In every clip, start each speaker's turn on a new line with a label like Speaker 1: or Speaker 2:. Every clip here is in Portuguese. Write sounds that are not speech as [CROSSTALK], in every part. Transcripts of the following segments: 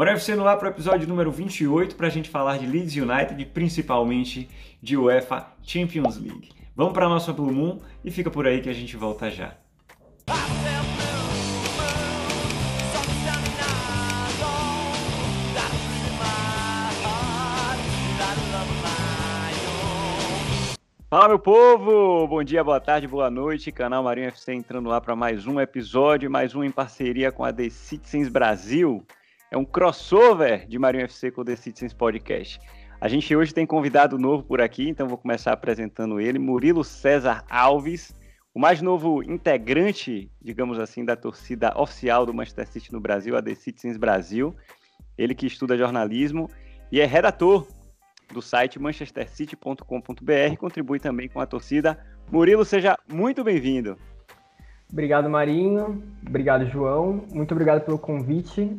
Speaker 1: Bora FC no ar para o episódio número 28 para a gente falar de Leeds United e principalmente de UEFA Champions League. Vamos para a nossa Blue Moon e fica por aí que a gente volta já. Fala meu povo, bom dia, boa tarde, boa noite, canal Marinho FC entrando lá para mais um episódio, mais um em parceria com a The Citizens Brasil. É um crossover de Marinho FC com o The Citizens Podcast. A gente hoje tem convidado novo por aqui, então vou começar apresentando ele, Murilo César Alves, o mais novo integrante, digamos assim, da torcida oficial do Manchester City no Brasil, a The Citizens Brasil. Ele que estuda jornalismo e é redator do site manchestercity.com.br, contribui também com a torcida. Murilo, seja muito bem-vindo.
Speaker 2: Obrigado, Marinho. Obrigado, João. Muito obrigado pelo convite.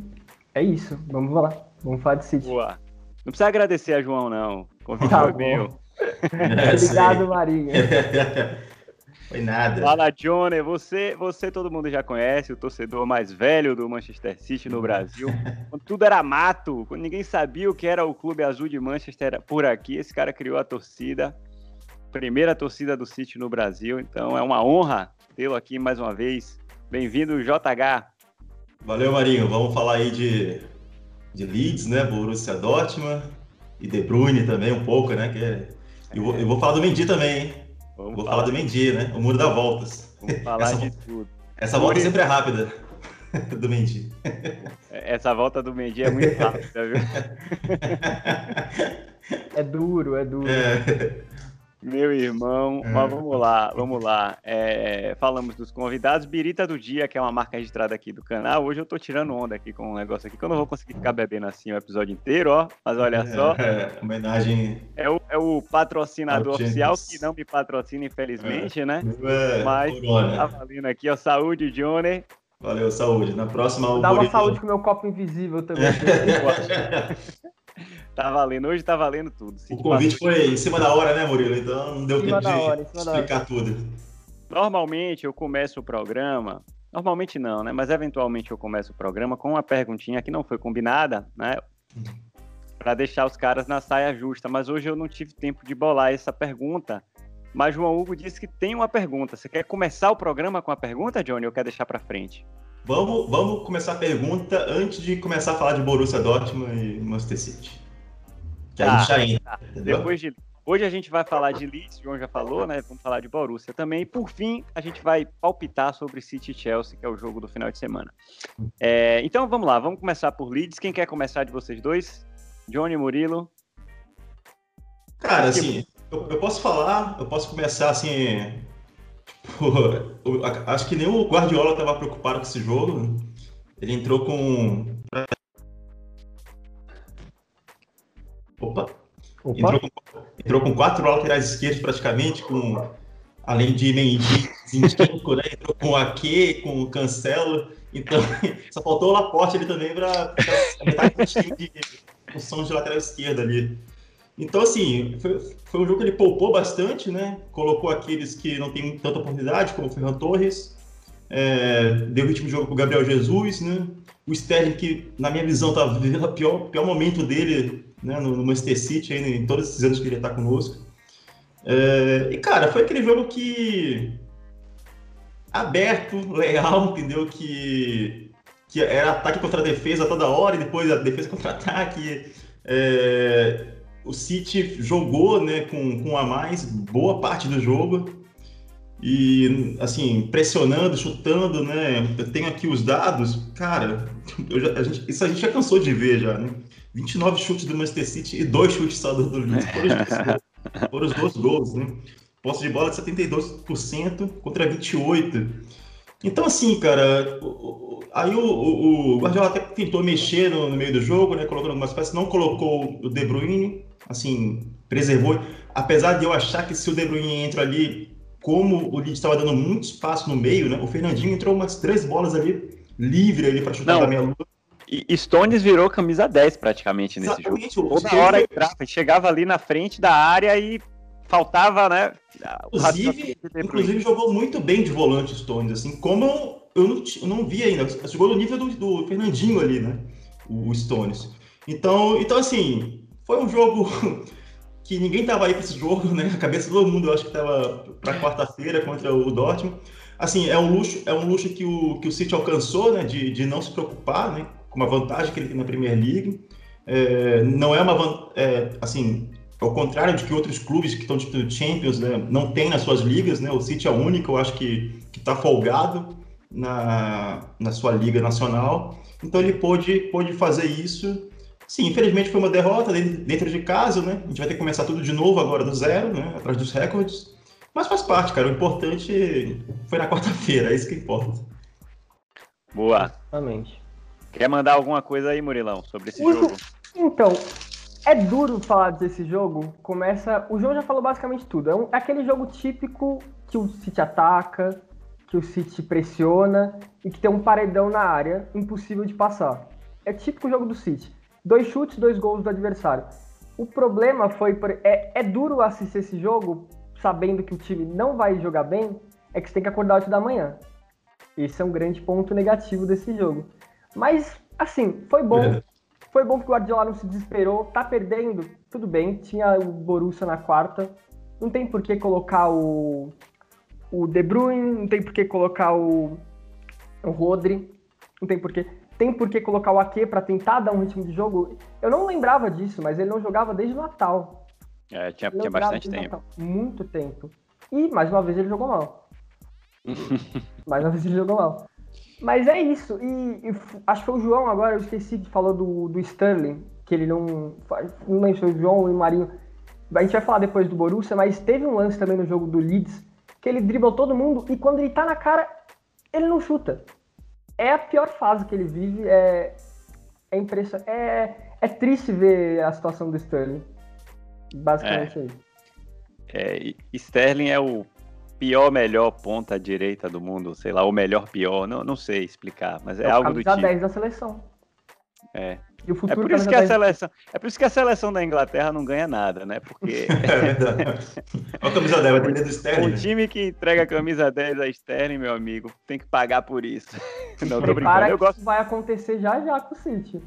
Speaker 2: É isso, vamos lá. Vamos falar de City.
Speaker 1: Boa. Não precisa agradecer a João, não. O convite tá foi bom. meu. [LAUGHS]
Speaker 2: obrigado, Marinho. [LAUGHS]
Speaker 3: Foi nada.
Speaker 1: Fala, Johnny. Você, você todo mundo já conhece, o torcedor mais velho do Manchester City no Brasil. [LAUGHS] Quando tudo era mato, quando ninguém sabia o que era o Clube Azul de Manchester por aqui, esse cara criou a torcida. Primeira torcida do City no Brasil. Então é uma honra tê-lo aqui mais uma vez. Bem-vindo, JH.
Speaker 3: Valeu, Marinho. Vamos falar aí de, de Leeds, né? Borussia Dortmund e De Bruyne também um pouco, né? Que é... eu, vou, eu vou falar do Mendy também, hein? Vamos Vou falar. falar do Mendy, né? O muro da voltas.
Speaker 1: Vamos falar essa, de tudo.
Speaker 3: Essa volta Murilo... sempre é rápida. [LAUGHS] do Mendy.
Speaker 1: Essa volta do Mendy é muito rápida, viu? [LAUGHS]
Speaker 2: É duro, é duro. É.
Speaker 1: Meu irmão, é. mas vamos lá, vamos lá. É, falamos dos convidados. Birita do Dia, que é uma marca registrada aqui do canal. Hoje eu tô tirando onda aqui com um negócio aqui, que eu não vou conseguir ficar bebendo assim o episódio inteiro, ó. Mas olha é, só.
Speaker 3: É, homenagem.
Speaker 1: É o, é o patrocinador oficial, que não me patrocina, infelizmente, né?
Speaker 3: É,
Speaker 1: mas corona. tá valendo aqui, ó. Saúde, Johnny.
Speaker 3: Valeu, saúde. Na próxima.
Speaker 2: Dá uma saúde com o meu copo invisível também. [LAUGHS]
Speaker 1: Tá valendo, hoje tá valendo tudo.
Speaker 3: o convite foi em cima da hora, né, Murilo? Então não deu tempo de hora, explicar tudo.
Speaker 1: Normalmente eu começo o programa, normalmente não, né? Mas eventualmente eu começo o programa com uma perguntinha que não foi combinada, né? Para deixar os caras na saia justa. Mas hoje eu não tive tempo de bolar essa pergunta. Mas João Hugo disse que tem uma pergunta. Você quer começar o programa com a pergunta, Johnny, ou quer deixar para frente?
Speaker 3: Vamos, vamos começar a pergunta antes de começar a falar de Borussia Dortmund e Manchester City. Que tá, a gente já entra, tá.
Speaker 1: Depois de, hoje a gente vai falar de Leeds, João já falou, né? Vamos falar de Borussia também. E por fim, a gente vai palpitar sobre City e Chelsea, que é o jogo do final de semana. É, então vamos lá, vamos começar por Leeds. Quem quer começar de vocês dois? Johnny Murilo?
Speaker 3: Cara, assim, eu, eu posso falar, eu posso começar assim. Tipo, [LAUGHS] acho que nem o Guardiola estava preocupado com esse jogo. Ele entrou com Opa! Opa. Entrou, com, entrou com quatro laterais esquerdos praticamente, com além de Mendy, Zinchenko, né? Entrou com Ake, com Cancelo. Então, [LAUGHS] só faltou o Laporte ali também para metade do time de função de lateral esquerda ali. Então, assim, foi, foi, um jogo que ele poupou bastante, né? Colocou aqueles que não têm tanta oportunidade, como o Ferran Torres. É, deu ritmo de jogo para o Gabriel Jesus, né? O Sterling, que na minha visão estava vivendo o pior, pior momento dele né, no, no Manchester City, aí, em todos esses anos que ele está conosco. É, e, cara, foi aquele jogo que. aberto, [LAUGHS] legal, entendeu? Que, que era ataque contra defesa toda hora e depois a defesa contra [LAUGHS] ataque. É, o City jogou né, com, com a mais boa parte do jogo e assim pressionando, chutando, né? Eu tenho aqui os dados, cara. [LAUGHS] Já, a gente, isso a gente já cansou de ver já, né? 29 chutes do Manchester City e dois chutes só do Leeds. Foram os dois gols, né? Posse de bola de 72% contra 28%. Então, assim, cara, aí o, o, o Guardiola até tentou mexer no, no, meio do jogo, né? Colocando algumas peças, não colocou o De Bruyne, assim, preservou. Apesar de eu achar que se o De Bruyne entra ali, como o Leeds estava dando muito espaço no meio, né? O Fernandinho entrou umas três bolas ali, livre ali para chutar não, da meia lua.
Speaker 1: E Stones virou camisa 10 praticamente nesse Exatamente, jogo. Toda hora entrava, chegava ali na frente da área e faltava, né?
Speaker 3: Inclusive, inclusive jogou muito bem de volante Stones, assim, como eu, não, eu não vi ainda. Jogou no nível do, do, Fernandinho ali, né? o Stones. Então, então assim, foi um jogo [LAUGHS] que ninguém estava aí para esse jogo, né? A cabeça de todo mundo, eu acho que estava para quarta-feira contra o Dortmund. Assim, é um luxo, é um luxo que o, que o City alcançou, né? De, de não se preocupar, né? Com uma vantagem que ele tem na Premier League. É, não é uma é, assim, ao contrário de que outros clubes que estão disputando Champions, né, não tem nas suas ligas, né? O City é o único, eu acho que que está folgado na, na sua liga nacional. Então ele pôde, pôde fazer isso Sim, infelizmente foi uma derrota dentro de casa, né? A gente vai ter que começar tudo de novo agora do zero, né? Atrás dos recordes. Mas faz parte, cara. O importante foi na quarta-feira, é isso que importa.
Speaker 1: Boa.
Speaker 2: Exatamente.
Speaker 1: Quer mandar alguma coisa aí, Murilão, sobre esse o jogo?
Speaker 2: Então, é duro falar desse jogo. Começa. O jogo já falou basicamente tudo. É, um... é aquele jogo típico que o City ataca, que o City pressiona e que tem um paredão na área impossível de passar. É típico jogo do City. Dois chutes, dois gols do adversário. O problema foi. É, é duro assistir esse jogo sabendo que o time não vai jogar bem, é que você tem que acordar 8 da manhã. Esse é um grande ponto negativo desse jogo. Mas, assim, foi bom. É. Foi bom que o Guardiola não se desesperou. Tá perdendo, tudo bem. Tinha o Borussia na quarta. Não tem por que colocar o, o De Bruyne, não tem por que colocar o, o Rodri. Não tem por que tem por que colocar o Ake para tentar dar um ritmo de jogo. Eu não lembrava disso, mas ele não jogava desde o Natal.
Speaker 1: É, tinha, tinha bastante tempo. Natal.
Speaker 2: Muito tempo. E mais uma vez ele jogou mal. [LAUGHS] mais uma vez ele jogou mal. Mas é isso. E, e, acho que foi o João agora, eu esqueci que falou do, do Sterling, que ele não. Não lembro se foi o João ou o Marinho. A gente vai falar depois do Borussia, mas teve um lance também no jogo do Leeds, que ele dribla todo mundo e quando ele tá na cara, ele não chuta é a pior fase que ele vive. É, é impressionante. É, é triste ver a situação do Sterling. Basicamente é, isso.
Speaker 1: É, Sterling é o pior, melhor ponta direita do mundo, sei lá, o melhor, pior, não, não sei explicar, mas é, é algo do tipo. 10
Speaker 2: da seleção.
Speaker 1: É. E o futuro é por isso que a seleção, é por isso que a seleção da Inglaterra não ganha nada, né? Porque [LAUGHS] é
Speaker 3: verdade. Olha a camisa 10, vai depender do Sterling.
Speaker 1: O né? time que entrega a camisa 10 a Sterling, meu amigo, tem que pagar por isso. [LAUGHS]
Speaker 2: Não, tô brincando. Eu gosto... vai acontecer já já com o City.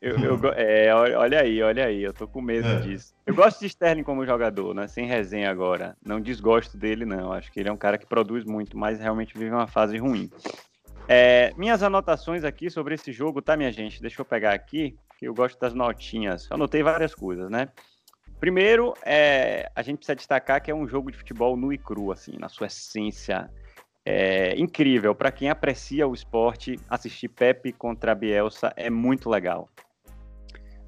Speaker 1: Eu, eu, é, olha aí, olha aí, eu tô com medo é. disso. Eu gosto de Sterling como jogador, né? Sem resenha agora. Não desgosto dele, não. Acho que ele é um cara que produz muito, mas realmente vive uma fase ruim. É, minhas anotações aqui sobre esse jogo, tá, minha gente? Deixa eu pegar aqui, que eu gosto das notinhas. Eu anotei várias coisas, né? Primeiro, é, a gente precisa destacar que é um jogo de futebol nu e cru, assim, na sua essência. É incrível. Para quem aprecia o esporte, assistir Pepe contra Bielsa é muito legal.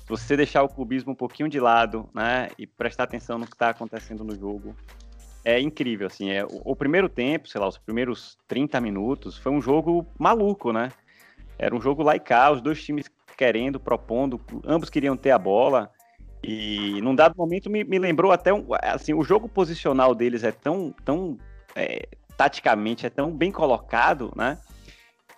Speaker 1: Você deixar o clubismo um pouquinho de lado, né, e prestar atenção no que está acontecendo no jogo, é incrível, assim, é, o, o, primeiro tempo, sei lá, os primeiros 30 minutos, foi um jogo maluco, né? Era um jogo cá, os dois times querendo, propondo, ambos queriam ter a bola, e num dado momento me, me lembrou até, um, assim, o jogo posicional deles é tão, tão, é, taticamente, é tão bem colocado, né?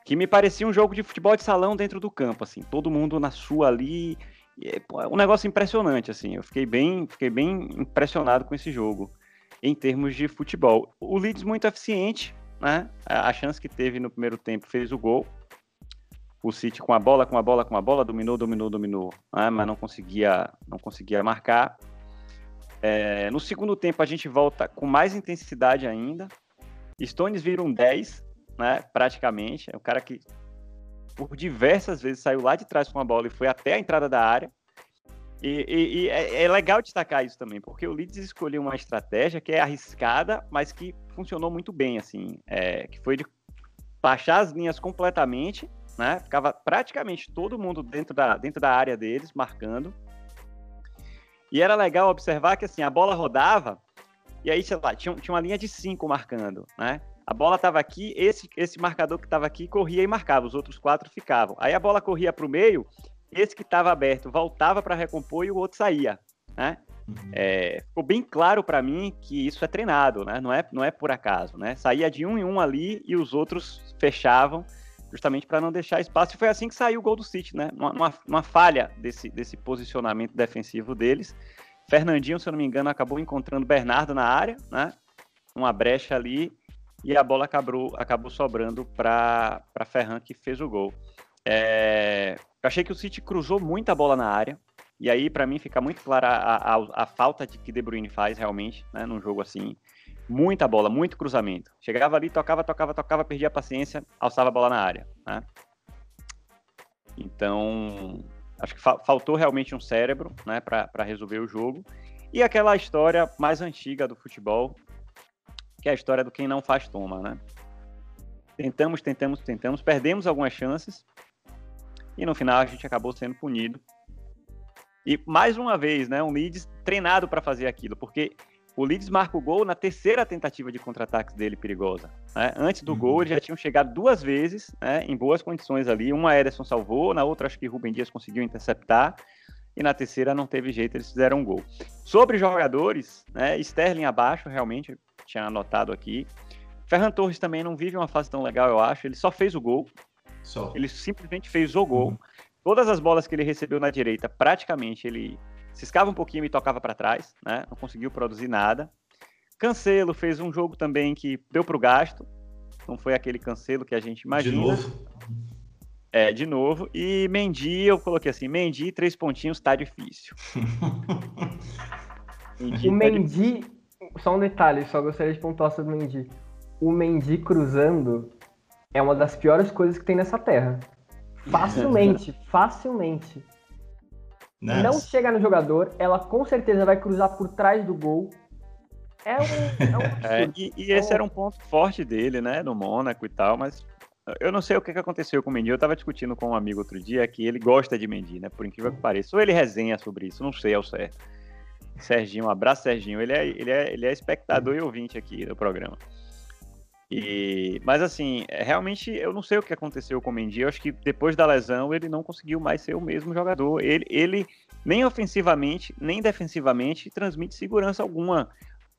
Speaker 1: Que me parecia um jogo de futebol de salão dentro do campo, assim, todo mundo na sua ali, é, um negócio impressionante, assim, eu fiquei bem, fiquei bem impressionado com esse jogo em termos de futebol. O Leeds muito eficiente, né? A chance que teve no primeiro tempo fez o gol. O City com a bola, com a bola, com a bola, dominou, dominou, dominou, né? mas não conseguia, não conseguia marcar. É, no segundo tempo a gente volta com mais intensidade ainda. Stones viram 10, né? Praticamente. É o cara que por diversas vezes saiu lá de trás com a bola e foi até a entrada da área. E, e, e é, é, legal destacar isso também, porque o Leeds escolheu uma estratégia que é arriscada, mas que funcionou muito bem, assim, é, que foi de baixar as linhas completamente, né? Ficava praticamente todo mundo dentro da, dentro da área deles, marcando. E era legal observar que assim, a bola rodava, e aí, sei lá, tinha, tinha uma linha de cinco marcando, né? A bola estava aqui, esse, esse marcador que estava aqui corria e marcava, os outros quatro ficavam. Aí a bola corria para o meio esse que estava aberto voltava para recompor e o outro saía, né? Uhum. É, ficou bem claro para mim que isso é treinado, né? Não é, não é por acaso, né? Saía de um em um ali e os outros fechavam justamente para não deixar espaço. E foi assim que saiu o gol do City, né? Uma, uma, falha desse, desse posicionamento defensivo deles. Fernandinho, se eu não me engano, acabou encontrando Bernardo na área, né? Uma brecha ali e a bola acabou, acabou sobrando para Ferran, que fez o gol. É, Eu achei que o City cruzou muita bola na área. E aí, para mim, fica muito clara a, a, a, falta de que De Bruyne faz realmente, né, num jogo assim. Muita bola, muito cruzamento. Chegava ali, tocava, tocava, tocava, perdia a paciência, alçava a bola na área. Né? Então, acho que fa faltou realmente um cérebro né, para resolver o jogo. E aquela história mais antiga do futebol, que é a história do quem não faz toma, né? Tentamos, tentamos, tentamos, perdemos algumas chances e no final a gente acabou sendo punido. E mais uma vez, né, um Leeds treinado para fazer aquilo, porque o Leeds marca o gol na terceira tentativa de contra-ataques dele perigosa. Né? Antes do uhum. gol, eles já tinham chegado duas vezes, né, em boas condições ali. Uma Ederson salvou, na outra acho que Rubem Dias conseguiu interceptar, e na terceira não teve jeito, eles fizeram um gol. Sobre jogadores, né, Sterling abaixo, realmente, tinha anotado aqui. Ferran Torres também não vive uma fase tão legal, eu acho. Ele só fez o gol. Só. Ele simplesmente fez o gol. Uhum. Todas as bolas que ele recebeu na direita, praticamente, ele ciscava um pouquinho e tocava para trás, né? Não conseguiu produzir nada. Cancelo fez um jogo também que deu para o gasto. Não foi aquele Cancelo que a gente imagina.
Speaker 3: De novo?
Speaker 1: É, de novo. E Mendy, eu coloquei assim, Mendy, três pontinhos, tá difícil. [LAUGHS]
Speaker 2: Mendy, o tá Mendy, difícil. Só um detalhe, só gostaria de pontuar sobre o Mendy o Mendy cruzando é uma das piores coisas que tem nessa terra. Facilmente, [LAUGHS] facilmente. Nice. Não chega no jogador, ela com certeza vai cruzar por trás do gol. É um. É, um [LAUGHS]
Speaker 1: é e, e, esse era um ponto forte dele, né? No Mônaco e tal, mas eu não sei o que, que aconteceu com o Mendy. Eu tava discutindo com um amigo outro dia que ele gosta de Mendy, né? Por incrível que pareça. Ou ele resenha sobre isso, não sei ao certo. Serginho, um abraço, Serginho. Ele é, ele é, ele é espectador e ouvinte aqui do programa. E, mas assim, é, realmente eu não sei o que aconteceu com o Mendy. Eu acho que depois da lesão ele não conseguiu mais ser o mesmo jogador. Ele, ele nem ofensivamente, nem defensivamente transmite segurança alguma.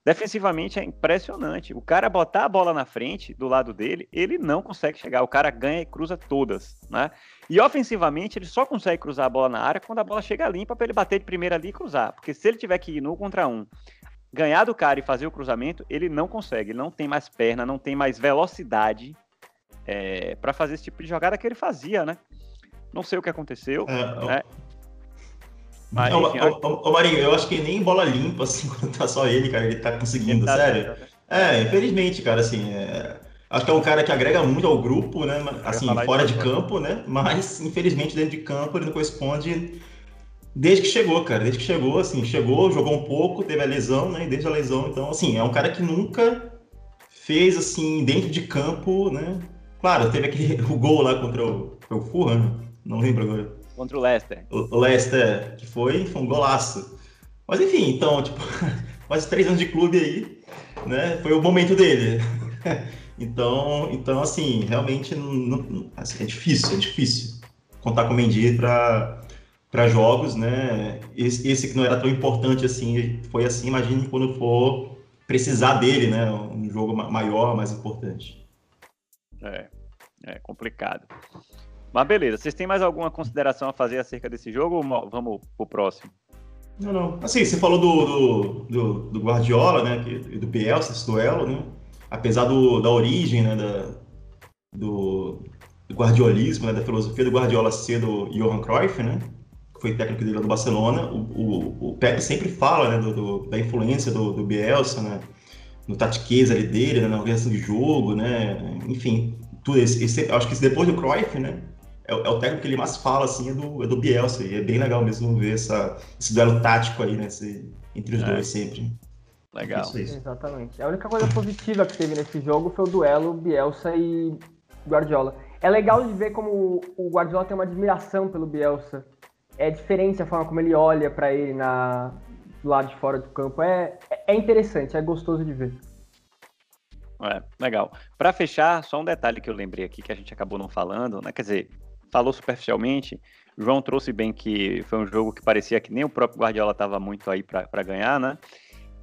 Speaker 1: Defensivamente é impressionante. O cara botar a bola na frente, do lado dele, ele não consegue chegar. O cara ganha e cruza todas, né? E ofensivamente ele só consegue cruzar a bola na área quando a bola chega limpa para ele bater de primeira ali e cruzar. Porque se ele tiver que ir no contra um ganhar do cara e fazer o cruzamento, ele não consegue. Ele não tem mais perna, não tem mais velocidade é, para fazer esse tipo de jogada que ele fazia, né? Não sei o que aconteceu. É, né?
Speaker 3: Mas, enfim, Marinho, eu acho que nem bola limpa, assim, [LAUGHS] quando tá só ele, cara, ele tá conseguindo, tá sério. É, infelizmente, cara, assim, é... acho que é um cara que agrega muito ao grupo, né? Assim, fora de campo, né? Mas, infelizmente, dentro de campo, ele não corresponde Desde que chegou, cara, desde que chegou, assim, chegou, jogou um pouco, teve a lesão, né? E desde a lesão, então, assim, é um cara que nunca fez, assim, dentro de campo, né? Claro, teve aquele [LAUGHS] o gol lá contra o, o Fulham, não lembro agora.
Speaker 1: Contra o Leicester.
Speaker 3: O, o Leicester, que foi, foi um golaço. Mas enfim, então, [LAUGHS] tipo, quase três anos de clube aí, né? Foi o momento dele. [LAUGHS] então, então assim, realmente não, assim, é difícil, é difícil contar com o Mendy para para jogos, né? Esse, esse, que não era tão importante assim, foi assim, imagine quando for precisar dele, né? Um jogo maior, mais importante.
Speaker 1: É, é complicado. Mas beleza, vocês têm mais alguma consideração a fazer acerca desse jogo ou vamos pro próximo?
Speaker 3: Não, não. Assim, você falou do, do, do, do Guardiola, né? Do Bielsa, esse duelo, né? Apesar do, da origem, né? Da, do, do guardiolismo, né? Da filosofia do Guardiola ser do Johan Cruyff, né? foi técnico dele do Barcelona, o, o, o Pepe sempre fala né, do, do, da influência do, do Bielsa, né, no tatiqueza ali dele, né, na organização de jogo, né, enfim, tudo esse, acho que depois do Cruyff, né, é, é, o técnico que ele mais fala, assim, é do, é do Bielsa, e é bem legal mesmo ver essa, esse duelo tático aí, né, esse, entre os é. dois sempre.
Speaker 1: Legal.
Speaker 2: Isso, isso. Exatamente. A única coisa positiva que teve nesse jogo foi o duelo Bielsa e Guardiola. É legal de ver como o Guardiola tem uma admiração pelo Bielsa é diferente a forma como ele olha para ele na, do lado de fora do campo. É, é interessante, é gostoso de ver.
Speaker 1: É, legal. Para fechar, só um detalhe que eu lembrei aqui que a gente acabou não falando, né? Quer dizer, falou superficialmente. João trouxe bem que foi um jogo que parecia que nem o próprio Guardiola estava muito aí para ganhar, né?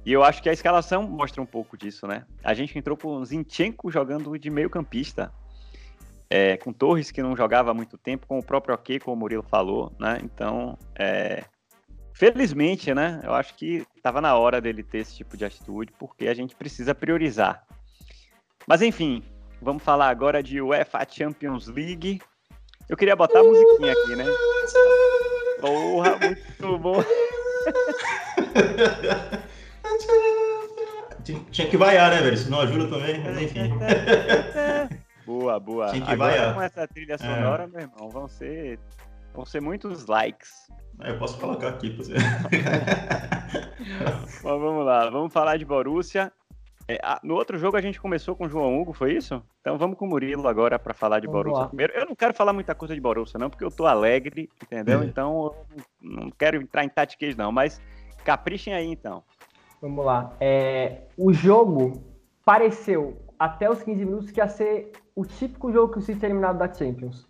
Speaker 1: E eu acho que a escalação mostra um pouco disso, né? A gente entrou com Zinchenko jogando de meio campista é, com Torres que não jogava há muito tempo, com o próprio Ok, como o Murilo falou, né? Então, é, felizmente, né? Eu acho que estava na hora dele ter esse tipo de atitude, porque a gente precisa priorizar. Mas enfim, vamos falar agora de UEFA Champions League. Eu queria botar a musiquinha aqui, né? Porra, muito bom.
Speaker 3: Tinha que vaiar, né, velho? Isso não ajuda também, mas enfim.
Speaker 1: Boa, boa.
Speaker 3: Tinha que
Speaker 1: Agora
Speaker 3: vaiar.
Speaker 1: com essa trilha sonora, é. meu irmão, vão ser, vão ser muitos likes.
Speaker 3: É, eu posso colocar aqui pra você. [LAUGHS]
Speaker 1: Mas vamos lá, vamos falar de Borussia. É, no outro jogo a gente começou com o João Hugo, foi isso? Então vamos com o Murilo agora para falar de vamos Borussia lá. primeiro. Eu não quero falar muita coisa de Borussia, não, porque eu tô alegre, entendeu? É. Então eu não quero entrar em tatiquez, não, mas caprichem aí então.
Speaker 2: Vamos lá. É, o jogo pareceu, até os 15 minutos, que ia ser o típico jogo que o City é eliminado da Champions.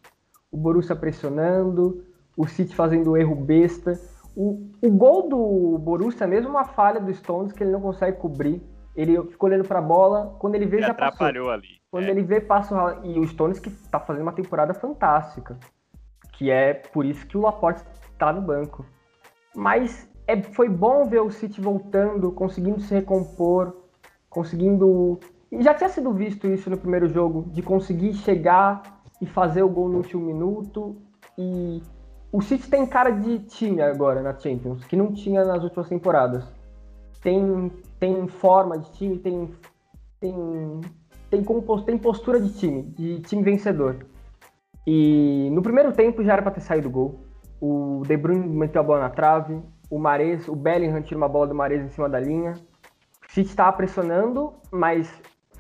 Speaker 2: O Borussia pressionando, o City fazendo erro besta. O, o gol do Borussia é mesmo uma falha do Stones que ele não consegue cobrir ele ficou olhando para a bola, quando ele vê ele já
Speaker 1: atrapalhou
Speaker 2: passou.
Speaker 1: ali.
Speaker 2: Quando é. ele vê passa e o Stones que está fazendo uma temporada fantástica, que é por isso que o Laporte está no banco. Mas é, foi bom ver o City voltando, conseguindo se recompor, conseguindo e já tinha sido visto isso no primeiro jogo, de conseguir chegar e fazer o gol no último minuto. E o City tem cara de time agora na Champions, que não tinha nas últimas temporadas. Tem tem forma de time, tem, tem, tem, composto, tem postura de time, de time vencedor. E no primeiro tempo já era para ter saído o gol. O De Bruyne meteu a bola na trave, o Mares, o Bellingham tira uma bola do Mares em cima da linha. O City estava pressionando, mas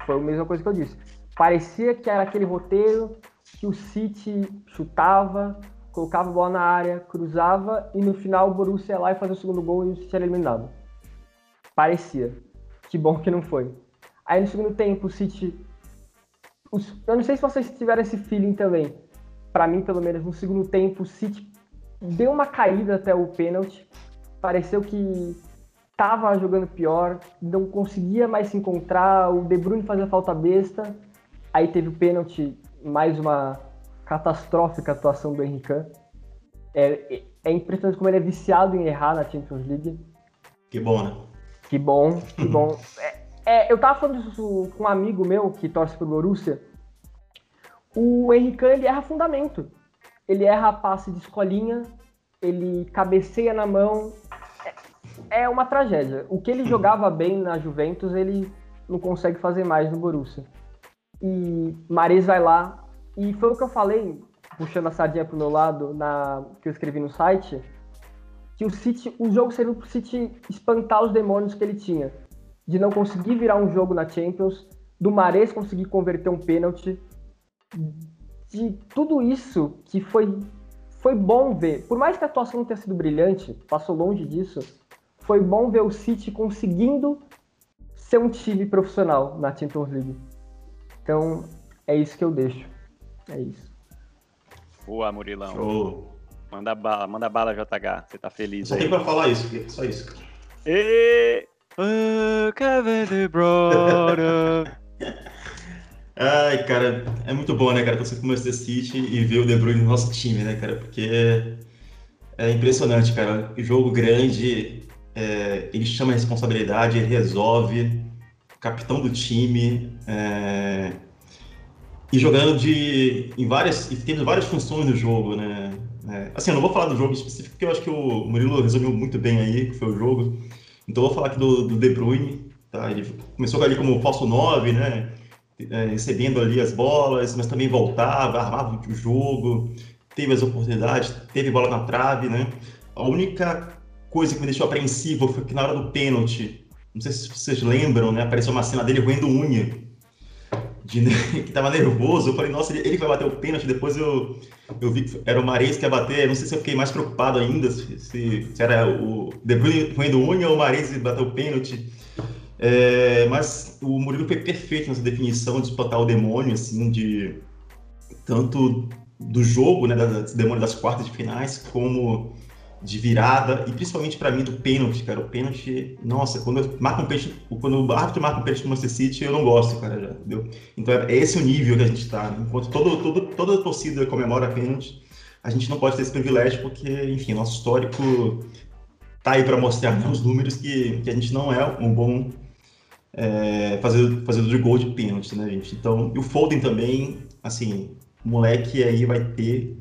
Speaker 2: foi a mesma coisa que eu disse. Parecia que era aquele roteiro que o City chutava, colocava a bola na área, cruzava e no final o Borussia ia lá e fazia o segundo gol e o City era eliminado. Parecia. Que bom que não foi. Aí no segundo tempo, o City. Eu não sei se vocês tiveram esse feeling também. Para mim, pelo menos, no segundo tempo, o City deu uma caída até o pênalti. Pareceu que tava jogando pior, não conseguia mais se encontrar. O De Bruyne fazia falta besta. Aí teve o pênalti, mais uma catastrófica atuação do Henrique. É, é impressionante como ele é viciado em errar na Champions League.
Speaker 3: Que bom, né?
Speaker 2: Que bom, que bom. É, é, eu tava falando isso com um amigo meu que torce pro Borussia. O Henrique ele erra fundamento. Ele erra passe de escolinha, ele cabeceia na mão. É, é uma tragédia. O que ele jogava bem na Juventus, ele não consegue fazer mais no Borussia. E Mares vai lá, e foi o que eu falei, puxando a sardinha pro meu lado, na, que eu escrevi no site que o City, o jogo serviu para o City espantar os demônios que ele tinha, de não conseguir virar um jogo na Champions, do Mares conseguir converter um pênalti, de tudo isso que foi foi bom ver. Por mais que a atuação não tenha sido brilhante, passou longe disso, foi bom ver o City conseguindo ser um time profissional na Champions League. Então, é isso que eu deixo. É isso.
Speaker 1: Boa, Murilão.
Speaker 3: Show.
Speaker 1: Manda bala, manda bala, JH. Você tá feliz
Speaker 3: Só
Speaker 1: aí.
Speaker 3: tem pra falar isso, só isso.
Speaker 1: E... Kevin brother. [LAUGHS]
Speaker 3: Ai, cara, é muito bom, né, cara, torcer pro Manchester City e ver o De Bruyne no nosso time, né, cara, porque é impressionante, cara. Jogo grande, é, ele chama a responsabilidade, ele resolve, capitão do time, é, e jogando de, em várias, e tendo várias funções no jogo, né, é, assim, eu não vou falar do jogo específico, porque eu acho que o Murilo resumiu muito bem aí, que foi o jogo. Então eu vou falar aqui do, do De Bruyne, tá? Ele começou ali como falso 9, né? É, recebendo ali as bolas, mas também voltava, armava o jogo, teve as oportunidades, teve bola na trave, né? A única coisa que me deixou apreensivo foi que na hora do pênalti, não sei se vocês lembram, né? Apareceu uma cena dele roendo unha de, [LAUGHS] que tava nervoso. Eu falei, nossa, ele, ele vai bater o pênalti. Depois eu, eu vi que era o Mares que ia bater. Não sei se eu fiquei mais preocupado ainda, se, se, se era o De Bruyne roendo unha ou o Mares bater o pênalti. É, mas o Murilo foi perfeito nessa definição de espantar o demônio, assim, de tanto do jogo, né, das demônio das quartas de finais, como de virada, e principalmente para mim do pênalti, cara. O pênalti, nossa, quando marca um pênalti, quando o árbitro marca um pênalti no Manchester City, eu não gosto, cara, já, entendeu? Então é, esse o nível que a gente tá. Enquanto todo, todo, toda a torcida comemora pênalti, a gente não pode ter esse privilégio, porque, enfim, nosso histórico tá aí para mostrar né, os números que, que a gente não é um bom é, fazedor de gol de pênalti, né, gente? Então, e o Foden também, assim, o moleque aí vai ter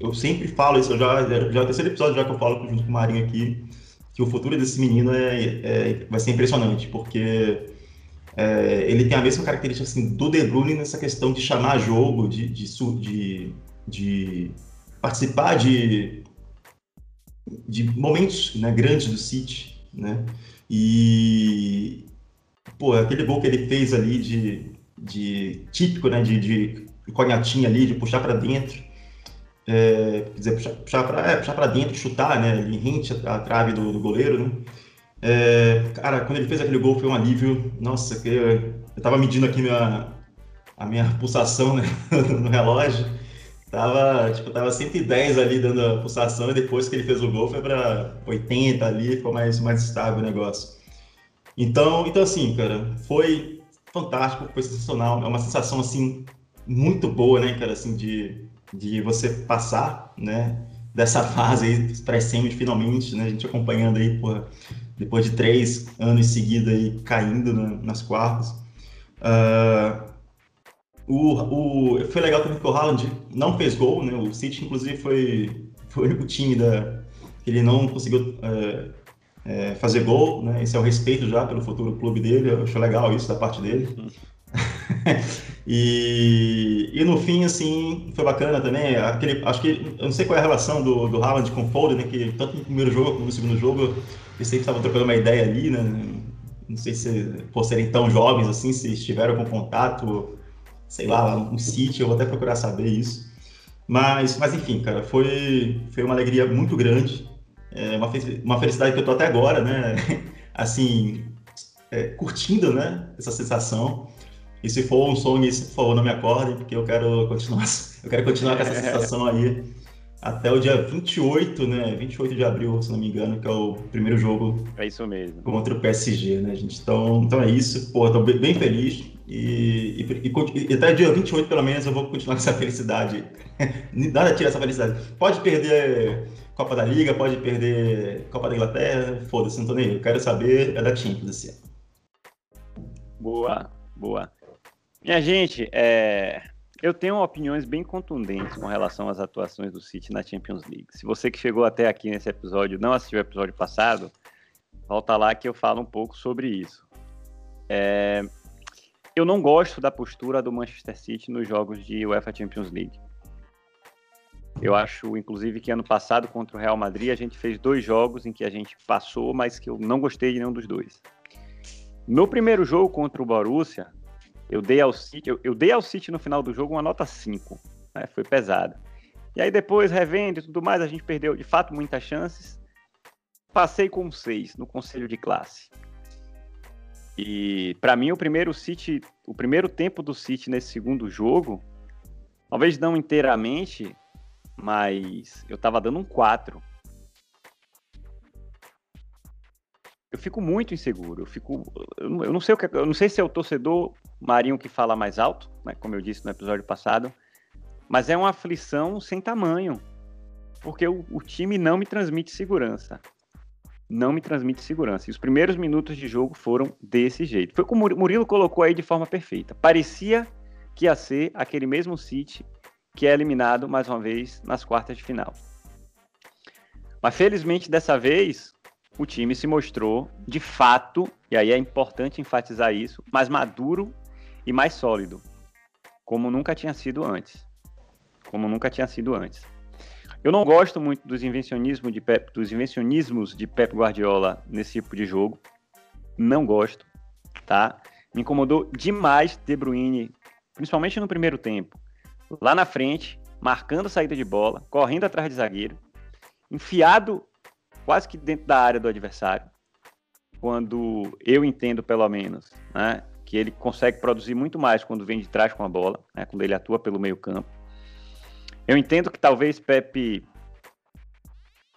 Speaker 3: eu sempre falo isso, já, já é o terceiro episódio já que eu falo junto com o Marinho aqui, que o futuro desse menino é, é vai ser impressionante, porque é, ele tem a mesma característica assim, do De Bruyne nessa questão de chamar jogo, de, de, de, de participar de, de momentos né, grandes do City, né? E pô, aquele gol que ele fez ali de, de típico, né, de, de conhatinha ali, de puxar para dentro, é, quer dizer, puxar, para é, dentro, chutar, né, ele rente a, a trave do, do goleiro, né? É, cara, quando ele fez aquele gol foi um alívio. Nossa, que eu, eu tava medindo aqui minha, a minha pulsação né, [LAUGHS] no relógio. Tava, tipo, tava 110 ali dando a pulsação e depois que ele fez o gol foi para 80 ali, ficou mais, mais estável o negócio. Então, então assim, cara, foi fantástico, foi sensacional. É uma sensação, assim, muito boa, né, cara, assim, de, de você passar, né, dessa fase aí, pré-semi finalmente, né, a gente acompanhando aí, porra, depois de três anos seguidos aí caindo na, nas quartas. Uh, o, o, foi legal também que o Haaland não fez gol, né? O City, inclusive, foi, foi o único time da, que ele não conseguiu é, é, fazer gol, né? Esse é o respeito já pelo futuro clube dele, eu acho legal isso da parte dele. [LAUGHS] e, e no fim, assim, foi bacana também. Aquele, acho que, eu não sei qual é a relação do, do Haaland com o Foden, né? Que tanto no primeiro jogo como no segundo jogo, eles sempre estavam trocando uma ideia ali, né? Não sei se, por serem tão jovens assim, se estiveram com contato, sei lá, um sítio, eu vou até procurar saber isso. Mas, mas enfim, cara, foi, foi uma alegria muito grande, é uma, uma felicidade que eu tô até agora, né? [LAUGHS] Assim, é, curtindo, né? Essa sensação. E se for um sonho, por favor, não me acordem, porque eu quero continuar, [LAUGHS] eu quero continuar com essa sensação aí até o dia 28, né? 28 de abril, se não me engano, que é o primeiro jogo.
Speaker 1: É isso mesmo.
Speaker 3: Contra o PSG, né, gente? Então, então é isso. Pô, tô bem feliz. E, e, e, e até dia 28, pelo menos, eu vou continuar [LAUGHS] com essa felicidade. [LAUGHS] Nada tira essa felicidade. Pode perder Copa da Liga, pode perder Copa da Inglaterra, foda-se, não tô nem aí. Eu quero saber é da Champions esse ano.
Speaker 1: Boa, boa. Minha gente, é, eu tenho opiniões bem contundentes com relação às atuações do City na Champions League. Se você que chegou até aqui nesse episódio não assistiu o episódio passado, volta lá que eu falo um pouco sobre isso. É... Eu não gosto da postura do Manchester City nos jogos de UEFA Champions League. Eu acho, inclusive, que ano passado contra o Real Madrid a gente fez dois jogos em que a gente passou, mas que eu não gostei de nenhum dos dois. No primeiro jogo contra o Borussia, eu dei ao City, eu, eu, dei ao City no final do jogo uma nota 5. Né? Foi pesada. E aí depois, revendo e tudo mais, a gente perdeu de fato muitas chances. Passei com 6 no conselho de classe. E para mim o primeiro City, o primeiro tempo do City nesse segundo jogo, talvez não inteiramente, mas eu tava dando um 4. eu fico muito inseguro. Eu fico, eu não sei o que, eu não sei se é o torcedor Marinho que fala mais alto, né, como eu disse no episódio passado, mas é uma aflição sem tamanho, porque o, o time não me transmite segurança, não me transmite segurança. E os primeiros minutos de jogo foram desse jeito. Foi como o Murilo colocou aí de forma perfeita. Parecia que ia ser aquele mesmo City que é eliminado mais uma vez nas quartas de final. Mas felizmente dessa vez o time se mostrou, de fato, e aí é importante enfatizar isso, mais maduro e mais sólido, como nunca tinha sido antes. Como nunca tinha sido antes. Eu não gosto muito dos invencionismos de Pep, dos invencionismos de Pep Guardiola nesse tipo de jogo. Não gosto, tá? Me incomodou demais De Bruyne, principalmente no primeiro tempo, lá na frente, marcando a saída de bola, correndo atrás de zagueiro, enfiado quase que dentro da área do adversário, quando eu entendo, pelo menos, né, que ele consegue produzir muito mais quando vem de trás com a bola, né, quando ele atua pelo meio campo. Eu entendo que talvez Pepe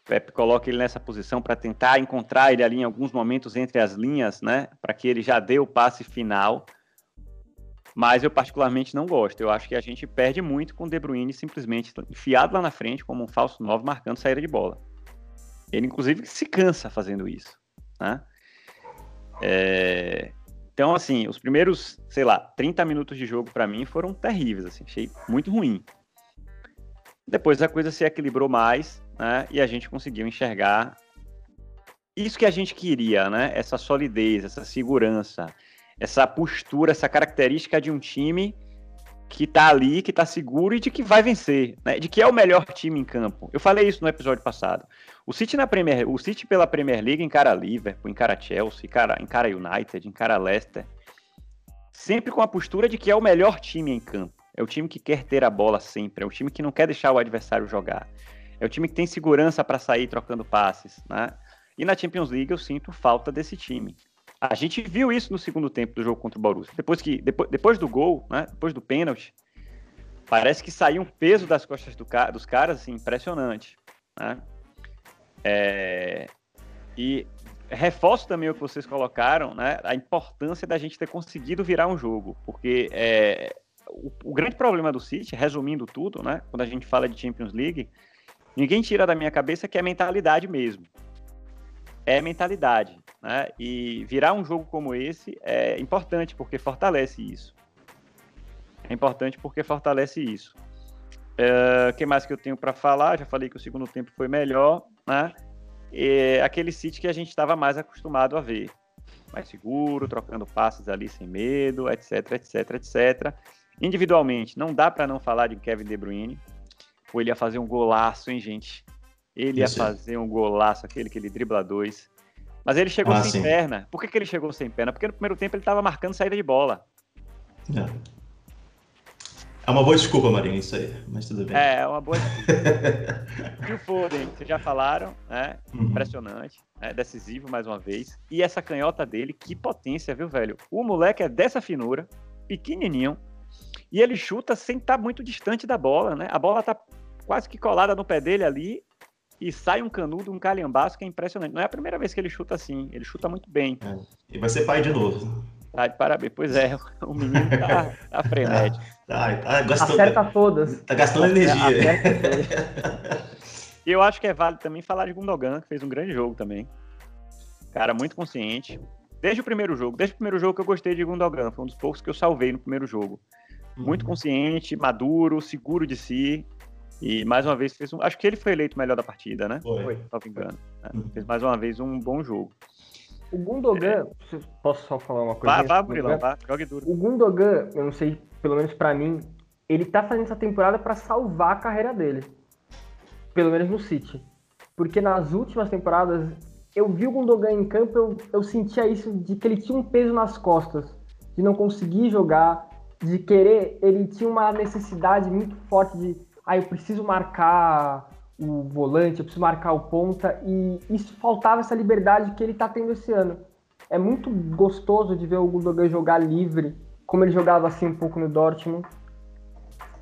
Speaker 1: Pepe coloque ele nessa posição para tentar encontrar ele ali em alguns momentos entre as linhas, né, para que ele já dê o passe final. Mas eu particularmente não gosto. Eu acho que a gente perde muito com o De Bruyne simplesmente enfiado lá na frente como um falso 9 marcando saída de bola. Ele, inclusive, se cansa fazendo isso. Né? É... Então, assim, os primeiros, sei lá, 30 minutos de jogo para mim foram terríveis, assim, achei muito ruim. Depois a coisa se equilibrou mais, né? E a gente conseguiu enxergar isso que a gente queria, né? Essa solidez, essa segurança, essa postura, essa característica de um time que tá ali, que tá seguro e de que vai vencer, né? De que é o melhor time em campo. Eu falei isso no episódio passado. O City na Premier, o City pela Premier League encara Liverpool, encara Chelsea, encara, encara United, encara Leicester, sempre com a postura de que é o melhor time em campo. É o time que quer ter a bola sempre, é o time que não quer deixar o adversário jogar. É o time que tem segurança para sair trocando passes, né? E na Champions League eu sinto falta desse time. A gente viu isso no segundo tempo do jogo contra o Borussia. Depois, que, depois, depois do gol, né, depois do pênalti, parece que saiu um peso das costas do, dos caras assim, impressionante. Né? É, e reforço também o que vocês colocaram, né, a importância da gente ter conseguido virar um jogo, porque é, o, o, grande problema do City, resumindo tudo, né, quando a gente fala de Champions League, ninguém tira da minha cabeça que é mentalidade mesmo é mentalidade. Né? E virar um jogo como esse é importante porque fortalece isso. É importante porque fortalece isso. O é, que mais que eu tenho para falar? Já falei que o segundo tempo foi melhor, né? E aquele City que a gente estava mais acostumado a ver. Mais seguro, trocando passes ali sem medo, etc, etc, etc. Individualmente, não dá para não falar de Kevin De Bruyne. Ou ele ia fazer um golaço, hein, gente? Ele Isso. ia fazer um golaço, aquele que ele dribla dois. Mas ele chegou ah, sem sim. perna. Por que, que ele chegou sem perna? Porque no primeiro tempo ele estava marcando saída de bola.
Speaker 3: É. é uma boa desculpa, Marinho, isso aí, mas tudo bem.
Speaker 1: É, é uma boa desculpa. [LAUGHS] e o Foden, vocês já falaram, né? Uhum. Impressionante, é decisivo mais uma vez. E essa canhota dele, que potência, viu, velho? O moleque é dessa finura, pequenininho, e ele chuta sem estar tá muito distante da bola, né? A bola tá quase que colada no pé dele ali, e sai um canudo, um calhambaço que é impressionante. Não é a primeira vez que ele chuta assim, ele chuta muito bem. É.
Speaker 3: E vai ser pai de novo.
Speaker 1: Tá de parabéns. Pois é, o menino tá, tá frenético. [LAUGHS]
Speaker 2: Tá, tá, gastando, Acerta todas.
Speaker 3: Tá gastando energia. [LAUGHS]
Speaker 1: E eu acho que é válido também falar de Gundogan, que fez um grande jogo também. Cara, muito consciente. Desde o primeiro jogo, desde o primeiro jogo que eu gostei de Gundogan, foi um dos poucos que eu salvei no primeiro jogo. Muito uhum. consciente, maduro, seguro de si. E mais uma vez fez um. Acho que ele foi eleito melhor da partida, né?
Speaker 3: Foi. foi
Speaker 1: me engano. Né? Fez mais uma vez um bom jogo.
Speaker 2: O Gundogan, é... posso só falar uma coisa?
Speaker 1: Vá, vá, Burilão, vá, jogue duro.
Speaker 2: O Gundogan, eu não sei, pelo menos para mim, ele tá fazendo essa temporada para salvar a carreira dele. Pelo menos no City. Porque nas últimas temporadas, eu vi o Gundogan em campo, eu, eu sentia isso de que ele tinha um peso nas costas, de não conseguir jogar, de querer, ele tinha uma necessidade muito forte de ah, eu preciso marcar o volante, eu preciso marcar o ponta, e isso faltava essa liberdade que ele está tendo esse ano. É muito gostoso de ver o Gundogan jogar livre, como ele jogava assim um pouco no Dortmund.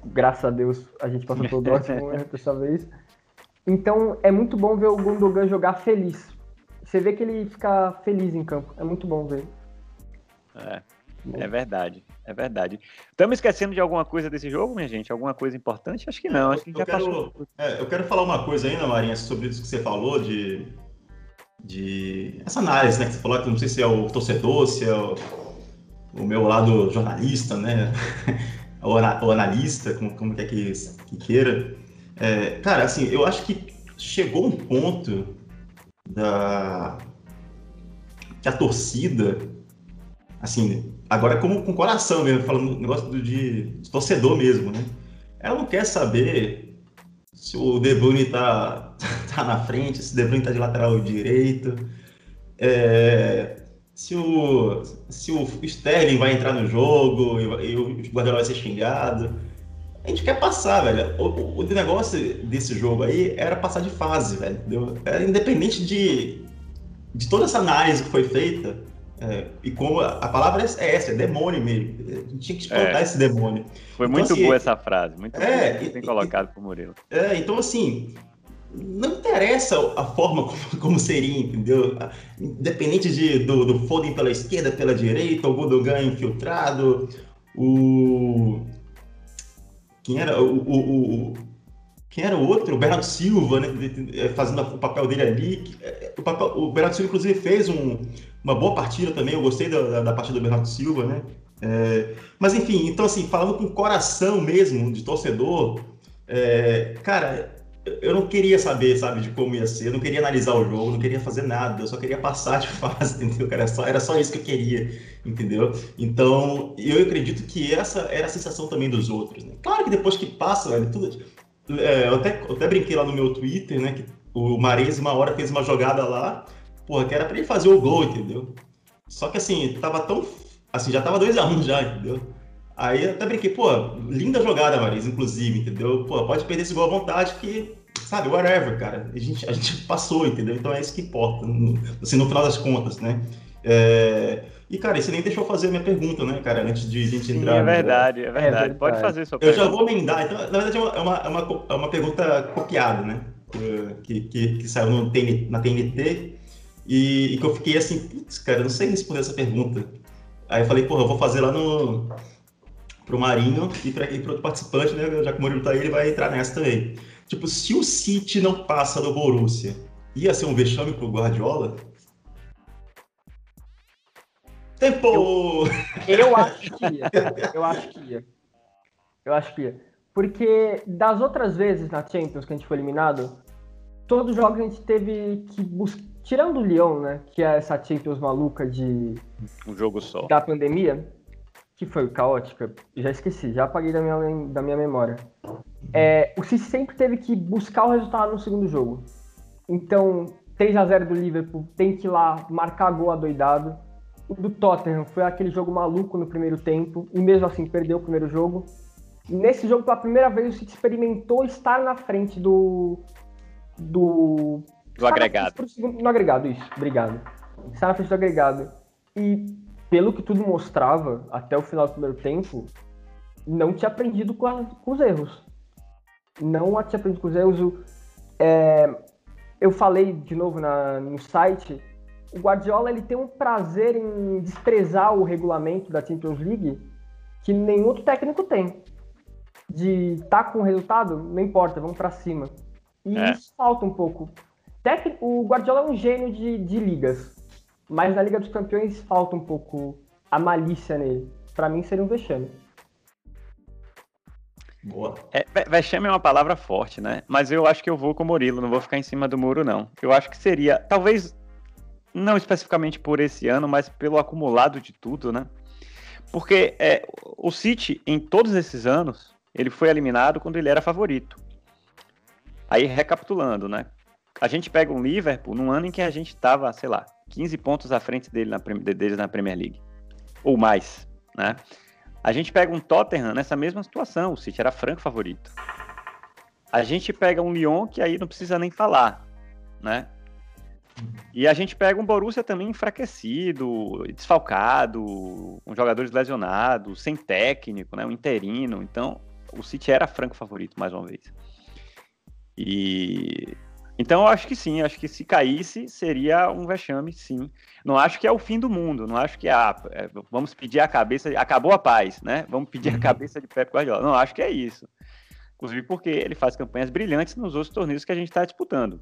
Speaker 2: Graças a Deus a gente passou pelo Dortmund né, dessa vez. Então é muito bom ver o Gundogan jogar feliz. Você vê que ele fica feliz em campo. É muito bom ver.
Speaker 1: É, é verdade. É verdade. Estamos esquecendo de alguma coisa desse jogo, minha gente? Alguma coisa importante? Acho que não. Acho que
Speaker 3: eu já quero, passou. É, eu quero falar uma coisa ainda, Marinha, sobre isso que você falou de, de essa análise, né? Que você falou que não sei se é o torcedor, se é o, o meu lado jornalista, né? [LAUGHS] ou, analista, como, como que, que queira. É, cara, assim, eu acho que chegou um ponto da que a torcida, assim, Agora, como com coração mesmo, falando negócio de, de, torcedor mesmo, né? Ela não quer saber se o De Bruyne tá, [LAUGHS] tá na frente, se o De Bruyne tá de lateral direito, é, se, o, se o Sterling vai entrar no jogo e, e o Guardiola vai ser xingado. A gente quer passar, velho. O, o, negócio desse jogo aí era passar de fase, velho. Entendeu? Era independente de, de toda essa análise que foi feita é, e como a, palavra é essa, é demônio mesmo. A gente tinha que espantar é. esse demônio.
Speaker 1: Foi então, muito assim, boa essa frase, muito é, bem colocado por Murilo.
Speaker 3: É, então assim, não interessa a forma [LAUGHS] como, como seria, entendeu? Independente de, do, do Foden pela esquerda, pela direita, o Gundogan infiltrado, o... Quem era? O, o, o, quem era o outro? O Bernardo Silva, né? Fazendo o papel dele ali. É, o, papel, o Bernardo Silva, inclusive, fez um, uma boa partida também. Eu gostei da, da partida do Bernardo Silva, né? É, mas enfim, então assim, falando com coração mesmo de torcedor, É, cara, eu não queria saber, sabe, de como ia ser, eu não queria analisar o jogo, não queria fazer nada, eu só queria passar de [LAUGHS] fase, entendeu, cara? Era só, era só isso que eu queria, entendeu? Então, eu acredito que essa era a sensação também dos outros, né? Claro que depois que passa, velho, tudo... É, eu, até, eu até brinquei lá no meu Twitter, né, que o Mares uma hora fez uma jogada lá, porra, que era pra ele fazer o gol, entendeu? Só que assim, tava tão... Assim, já tava 2x1 um já, entendeu? Aí eu até brinquei, pô, linda jogada, Marisa, inclusive, entendeu? Pô, pode perder esse gol à vontade que, sabe, whatever, cara. A gente, a gente passou, entendeu? Então é isso que importa, assim, no final das contas, né? É... E, cara, você nem deixou fazer a minha pergunta, né, cara, antes de a gente Sim, entrar.
Speaker 1: É verdade, é verdade. É verdade. Pode fazer sua
Speaker 3: pergunta. Eu já vou emendar. Então, na verdade, é uma, é uma, é uma pergunta copiada, né? Que, que, que saiu no TN, na TNT e, e, que eu fiquei assim, putz, cara, eu não sei responder essa pergunta. Aí eu falei, porra, eu vou fazer lá no, para o Marinho e para outro participante, né? Já que o Murilo tá aí, ele vai entrar nessa também. Tipo, se o City não passa do Borussia, ia ser um vexame pro Guardiola? Tempo!
Speaker 2: Eu, eu acho que ia. Eu acho que ia. Eu acho que ia. Porque das outras vezes na Champions que a gente foi eliminado, todos os jogos a gente teve que buscar. Tirando o Lyon, né? Que é essa Champions maluca de.
Speaker 1: Um jogo só.
Speaker 2: Da pandemia que foi caótica, já esqueci, já apaguei da minha, da minha memória. É, o City sempre teve que buscar o resultado no segundo jogo. Então, 3 a 0 do Liverpool, tem que ir lá marcar gol adoidado. O do Tottenham foi aquele jogo maluco no primeiro tempo, e mesmo assim perdeu o primeiro jogo. Nesse jogo, pela primeira vez, o City experimentou estar na frente do.
Speaker 1: Do. Do agregado.
Speaker 2: no agregado, isso, obrigado. Estar na frente do agregado. E pelo que tudo mostrava até o final do primeiro tempo, não tinha aprendido com, a, com os erros. Não tinha aprendido com os erros. É, eu falei de novo na, no site, o Guardiola ele tem um prazer em desprezar o regulamento da Champions League que nenhum outro técnico tem. De estar tá com o resultado, não importa, vamos para cima. E é. isso falta um pouco. O Guardiola é um gênio de, de ligas. Mas na Liga dos Campeões falta um pouco a malícia nele. Para mim seria um vexame.
Speaker 1: Boa. É, vexame é uma palavra forte, né? Mas eu acho que eu vou com o Murilo, não vou ficar em cima do muro, não. Eu acho que seria, talvez, não especificamente por esse ano, mas pelo acumulado de tudo, né? Porque é, o City, em todos esses anos, ele foi eliminado quando ele era favorito. Aí, recapitulando, né? A gente pega um Liverpool num ano em que a gente estava, sei lá, 15 pontos à frente dele na, deles na Premier League. Ou mais, né? A gente pega um Tottenham nessa mesma situação, o City era franco favorito. A gente pega um Lyon que aí não precisa nem falar, né? E a gente pega um Borussia também enfraquecido, desfalcado, com jogadores lesionados, sem técnico, né? Um interino. Então, o City era franco favorito mais uma vez. E então eu acho que sim, acho que se caísse seria um vexame, sim. Não acho que é o fim do mundo, não acho que ah, é, vamos pedir a cabeça, acabou a paz, né? Vamos pedir a uhum. cabeça de Pep Guardiola. Não acho que é isso. Inclusive porque ele faz campanhas brilhantes nos outros torneios que a gente está disputando.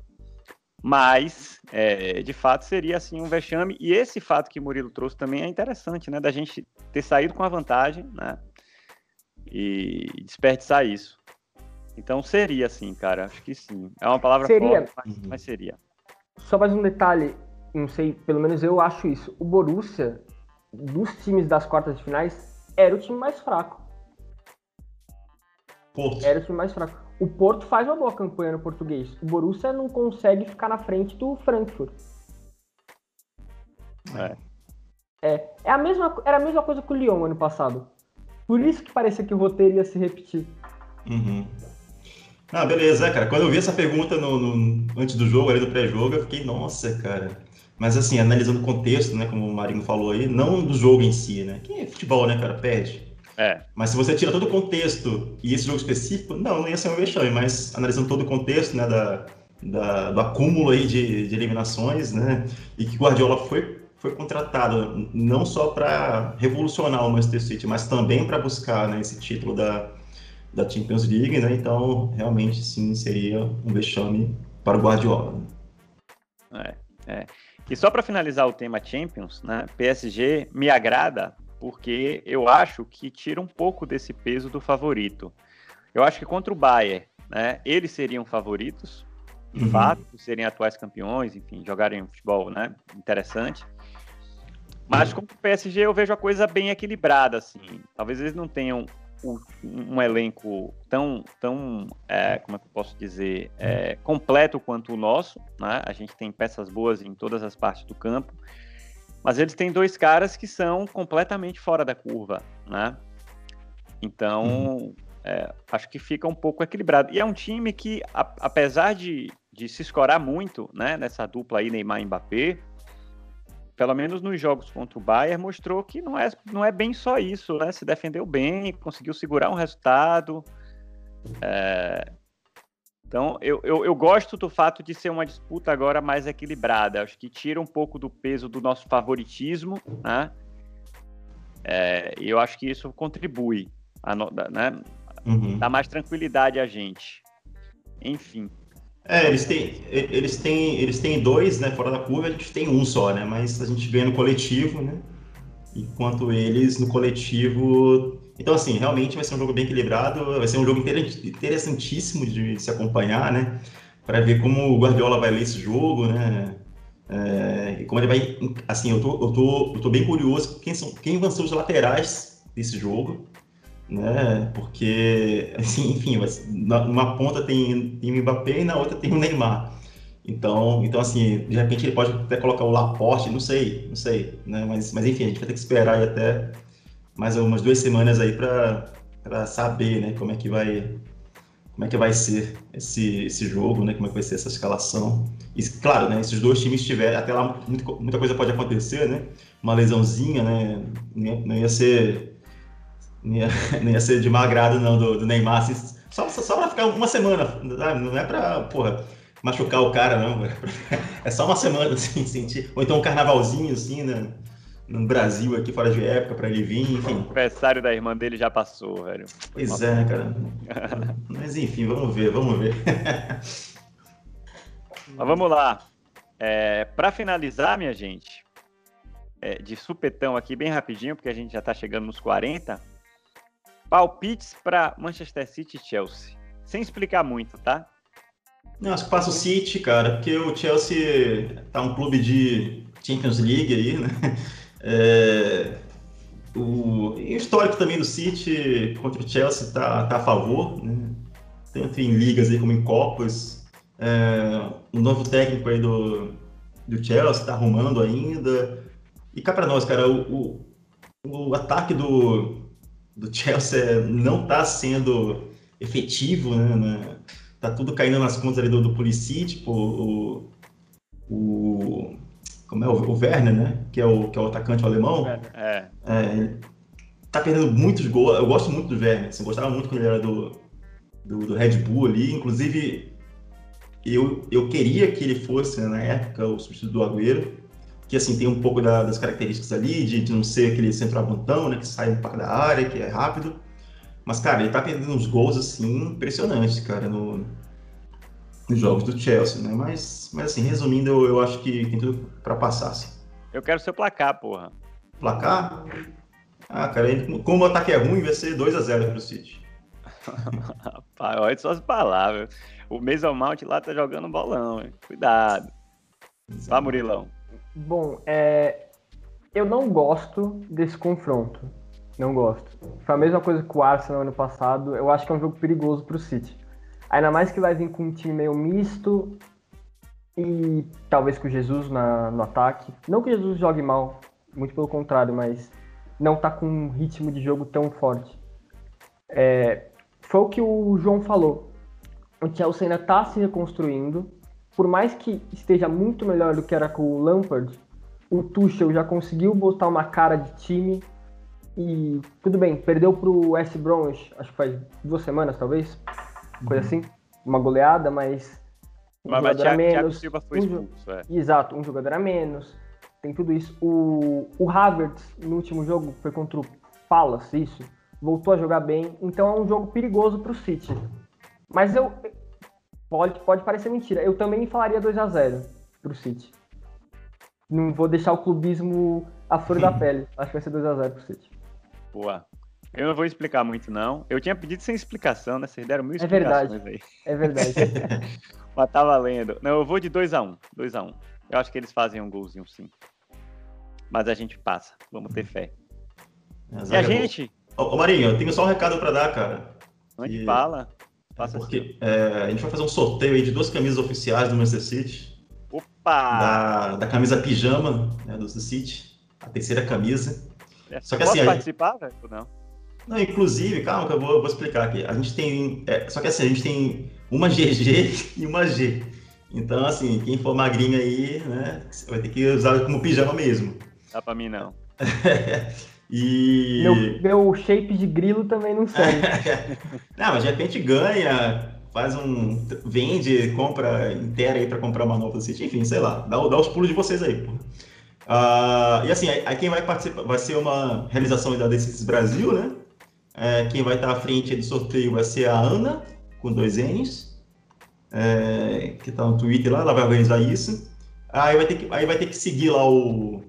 Speaker 1: Mas, é, de fato, seria assim um vexame. E esse fato que o Murilo trouxe também é interessante, né? Da gente ter saído com a vantagem, né? E desperdiçar isso. Então seria sim, cara. Acho que sim. É uma palavra seria. forte, mas, mas seria.
Speaker 2: Só mais um detalhe, não sei, pelo menos eu acho isso. O Borussia, dos times das quartas de finais, era o time mais fraco. Porto. Era o time mais fraco. O Porto faz uma boa campanha no português. O Borussia não consegue ficar na frente do Frankfurt. É. É, é a mesma, era a mesma coisa com o Lyon ano passado. Por isso que parecia que o roteiro ia se repetir.
Speaker 3: Uhum. Ah, beleza, cara. Quando eu vi essa pergunta no, no antes do jogo, ali no pré-jogo, eu fiquei, nossa, cara. Mas assim, analisando o contexto, né, como o Marinho falou aí, não do jogo em si, né? Que é futebol, né, cara? Perde. É. Mas se você tira todo o contexto e esse jogo específico, não, não ia ser um vexame, mas analisando todo o contexto, né, da, da do acúmulo aí de, de eliminações, né, e que Guardiola foi foi contratado não só para revolucionar o Manchester City, mas também para buscar né, esse título da, da Champions League, né? Então, realmente, sim, seria um vexame para o Guardiola.
Speaker 1: É, é. E só para finalizar o tema Champions, né? PSG me agrada porque eu acho que tira um pouco desse peso do favorito. Eu acho que contra o Bayern né, eles seriam favoritos, de uhum. fato, serem atuais campeões, enfim, jogarem um futebol né, interessante. Mas como o PSG eu vejo a coisa bem equilibrada, assim. Talvez eles não tenham um elenco tão, tão é, como é que eu posso dizer, é, completo quanto o nosso. Né? A gente tem peças boas em todas as partes do campo, mas eles têm dois caras que são completamente fora da curva. Né? Então, uhum. é, acho que fica um pouco equilibrado. E é um time que, a, apesar de, de se escorar muito né, nessa dupla aí, Neymar e Mbappé, pelo menos nos jogos contra o Bayern, mostrou que não é, não é bem só isso, né? Se defendeu bem, conseguiu segurar um resultado. É... Então, eu, eu, eu, gosto do fato de ser uma disputa agora mais equilibrada. Acho que tira um pouco do peso do nosso favoritismo, né? É, e eu acho que isso contribui, a, né? Uhum. Dá mais tranquilidade a gente. Enfim.
Speaker 3: É, eles têm, eles têm, eles têm dois, né, fora da curva, a gente tem um só, né, mas a gente ganha no coletivo, né, enquanto eles no coletivo... Então, assim, realmente vai ser um jogo bem equilibrado, vai ser um jogo interessantíssimo de se acompanhar, né, para ver como o Guardiola vai ler esse jogo, né, é, e como ele vai... Assim, eu tô, eu tô, eu tô bem curioso quem, são, quem vão ser os laterais desse jogo, né? Porque, assim, enfim, numa ponta tem, tem o Mbappé e na outra tem o Neymar. Então, então assim, de repente ele pode até colocar o Laporte, não sei, não sei, né? Mas, mas enfim, a gente vai ter que esperar aí até mais umas duas semanas aí para saber, né? Como é que vai como é que vai ser esse, esse jogo, né? Como é que vai ser essa escalação. E claro, né? Esses dois times tiverem até lá muita, coisa pode acontecer, né? Uma lesãozinha, né? Não ia ser não ia, [LAUGHS] não ia ser de mau agrado, não, do, do Neymar, assim, só, só pra ficar uma semana, não é pra, porra, machucar o cara, não, [LAUGHS] é só uma semana, assim, sentir, ou então um carnavalzinho, assim, né, no Brasil, aqui fora de época, pra ele vir, enfim. O
Speaker 1: aniversário da irmã dele já passou, velho.
Speaker 3: Pois é, cara. [LAUGHS] Mas enfim, vamos ver, vamos ver. [LAUGHS]
Speaker 1: Mas vamos lá. É, para finalizar, minha gente, é, de supetão aqui, bem rapidinho, porque a gente já está chegando nos 40. Palpites para Manchester City e Chelsea. Sem explicar muito, tá?
Speaker 3: Não, acho que passa o City, cara, porque o Chelsea tá um clube de Champions League aí, né? É, o, o histórico também do City contra o Chelsea tá, tá a favor, né? Tanto em ligas aí como em Copas. É, o novo técnico aí do, do Chelsea tá arrumando ainda. E cá pra nós, cara, o, o, o ataque do, do Chelsea não está sendo efetivo, né, né? Tá tudo caindo nas contas ali do, do Pulisic, tipo, o, o como é o, o Werner, né? Que é o que é o atacante alemão. É. é tá perdendo muitos gols. Eu gosto muito do Werner. Assim, gostava muito quando ele era do, do, do, Red Bull ali. Inclusive, eu, eu queria que ele fosse, né, na época, o substituto do Agüero que assim tem um pouco da, das características ali, de, de, não ser aquele centroavantão, né, que sai um pouco da área, que é rápido. Mas, cara, ele tá perdendo uns gols, assim, impressionantes, cara, no, nos jogos do Chelsea, né? Mas, mas assim, resumindo, eu, eu acho que tem tudo para passar, assim.
Speaker 1: Eu quero seu placar, porra.
Speaker 3: Placar? Ah, cara, como o ataque é ruim, vai ser 2x0 pro City. [LAUGHS]
Speaker 1: Rapaz, olha só as palavras. O Mason Mount lá tá jogando bolão, hein? Cuidado. Vá, Murilão.
Speaker 2: Bom, é, eu não gosto desse confronto. Não gosto. Foi a mesma coisa que o Arsenal ano passado. Eu acho que é um jogo perigoso para o City. Ainda mais que vai vir com um time meio misto e talvez com o Jesus na, no ataque. Não que o Jesus jogue mal, muito pelo contrário, mas não tá com um ritmo de jogo tão forte. É, foi o que o João falou. O Chelsea ainda está se reconstruindo por mais que esteja muito melhor do que era com o Lampard, o Tuchel já conseguiu botar uma cara de time e tudo bem, perdeu pro West Bromwich, acho que faz duas semanas talvez, coisa assim, uma goleada, mas
Speaker 1: um mas, jogador mas a menos. Foi expulso, é.
Speaker 2: Exato, um jogador a menos, tem tudo isso. O, o Havertz, no último jogo, foi contra o Palace, isso, voltou a jogar bem, então é um jogo perigoso pro City. Mas eu, Pode, pode parecer mentira. Eu também falaria 2 a 0 pro City. Não vou deixar o clubismo à flor da [LAUGHS] pele. Acho que vai ser 2 a 0 pro City.
Speaker 1: Boa. Eu não vou explicar muito, não. Eu tinha pedido sem explicação, né? Vocês deram mil
Speaker 2: é verdade.
Speaker 1: aí.
Speaker 2: É verdade. [LAUGHS]
Speaker 1: Mas tá valendo. Não, eu vou de 2x1. 2x1. Um. Eu acho que eles fazem um golzinho, sim. Mas a gente passa. Vamos ter fé. É, e a gente?
Speaker 3: Ô, Marinho, eu tenho só um recado para dar, cara.
Speaker 1: Onde que... fala?
Speaker 3: Passa porque é, a gente vai fazer um sorteio aí de duas camisas oficiais do Manchester City.
Speaker 1: Opa!
Speaker 3: Da, da camisa pijama né, do City. A terceira camisa.
Speaker 1: É, Só que assim. Posso participar, velho? Não.
Speaker 3: Não, inclusive, calma que eu vou, eu vou explicar aqui. A gente tem. É, só que assim, a gente tem uma GG [LAUGHS] e uma G. Então, assim, quem for magrinho aí, né, vai ter que usar como pijama mesmo.
Speaker 1: Dá pra mim não. [LAUGHS]
Speaker 3: e.
Speaker 2: Meu, meu shape de grilo também não serve. [LAUGHS]
Speaker 3: não, mas de repente ganha, faz um. vende, compra inteira aí pra comprar uma nova City, enfim, sei lá. Dá, dá os pulos de vocês aí, pô. Uh, e assim, aí quem vai participar vai ser uma realização da Decisis Brasil, né? É, quem vai estar à frente do sorteio vai ser a Ana, com dois N's, é, que está no Twitter lá, ela vai organizar isso. Aí vai, ter que, aí vai ter que seguir lá o.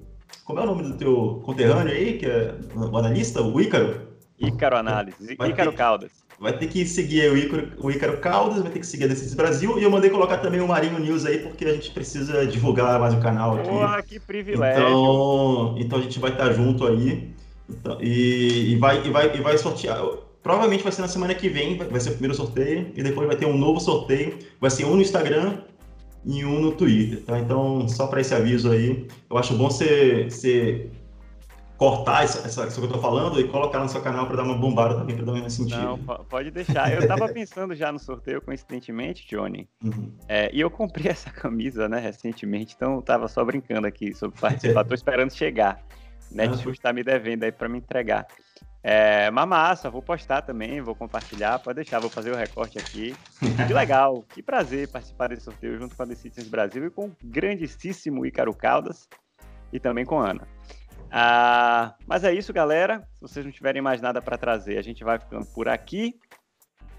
Speaker 3: Como é o nome do teu conterrâneo aí, que é o analista, o Ícaro?
Speaker 1: Ícaro Análise, vai Ícaro ter, Caldas.
Speaker 3: Vai ter que seguir o Ícaro, o Ícaro Caldas, vai ter que seguir a Decisis Brasil, e eu mandei colocar também o Marinho News aí, porque a gente precisa divulgar mais o canal aqui.
Speaker 1: Porra, que privilégio!
Speaker 3: Então, então a gente vai estar junto aí. Então, e, e, vai, e, vai, e vai sortear. Provavelmente vai ser na semana que vem, vai ser o primeiro sorteio, e depois vai ter um novo sorteio. Vai ser um no Instagram e um no Twitter, tá? Então, só para esse aviso aí, eu acho bom você, cortar isso, essa, isso que eu tô falando e colocar no seu canal para dar uma bombada também, para dar uma sentido. Não,
Speaker 1: pode deixar. Eu tava [LAUGHS] pensando já no sorteio, coincidentemente, Johnny. Uhum. É, e eu comprei [LAUGHS] essa camisa, né, recentemente, então eu tava só brincando aqui sobre participar. [LAUGHS] tô esperando chegar. Netshoes está me devendo aí para me entregar. É, uma massa, vou postar também, vou compartilhar, pode deixar, vou fazer o recorte aqui. [LAUGHS] Que legal, que prazer participar desse sorteio junto com a The Citizens Brasil e com o grandíssimo Ícaro Caldas e também com a Ana. Ah, mas é isso, galera. Se vocês não tiverem mais nada para trazer, a gente vai ficando por aqui.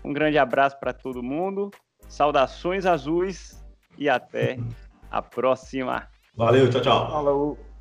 Speaker 1: Um grande abraço para todo mundo, saudações azuis e até [LAUGHS] a próxima.
Speaker 3: Valeu, tchau, tchau.
Speaker 2: Falou.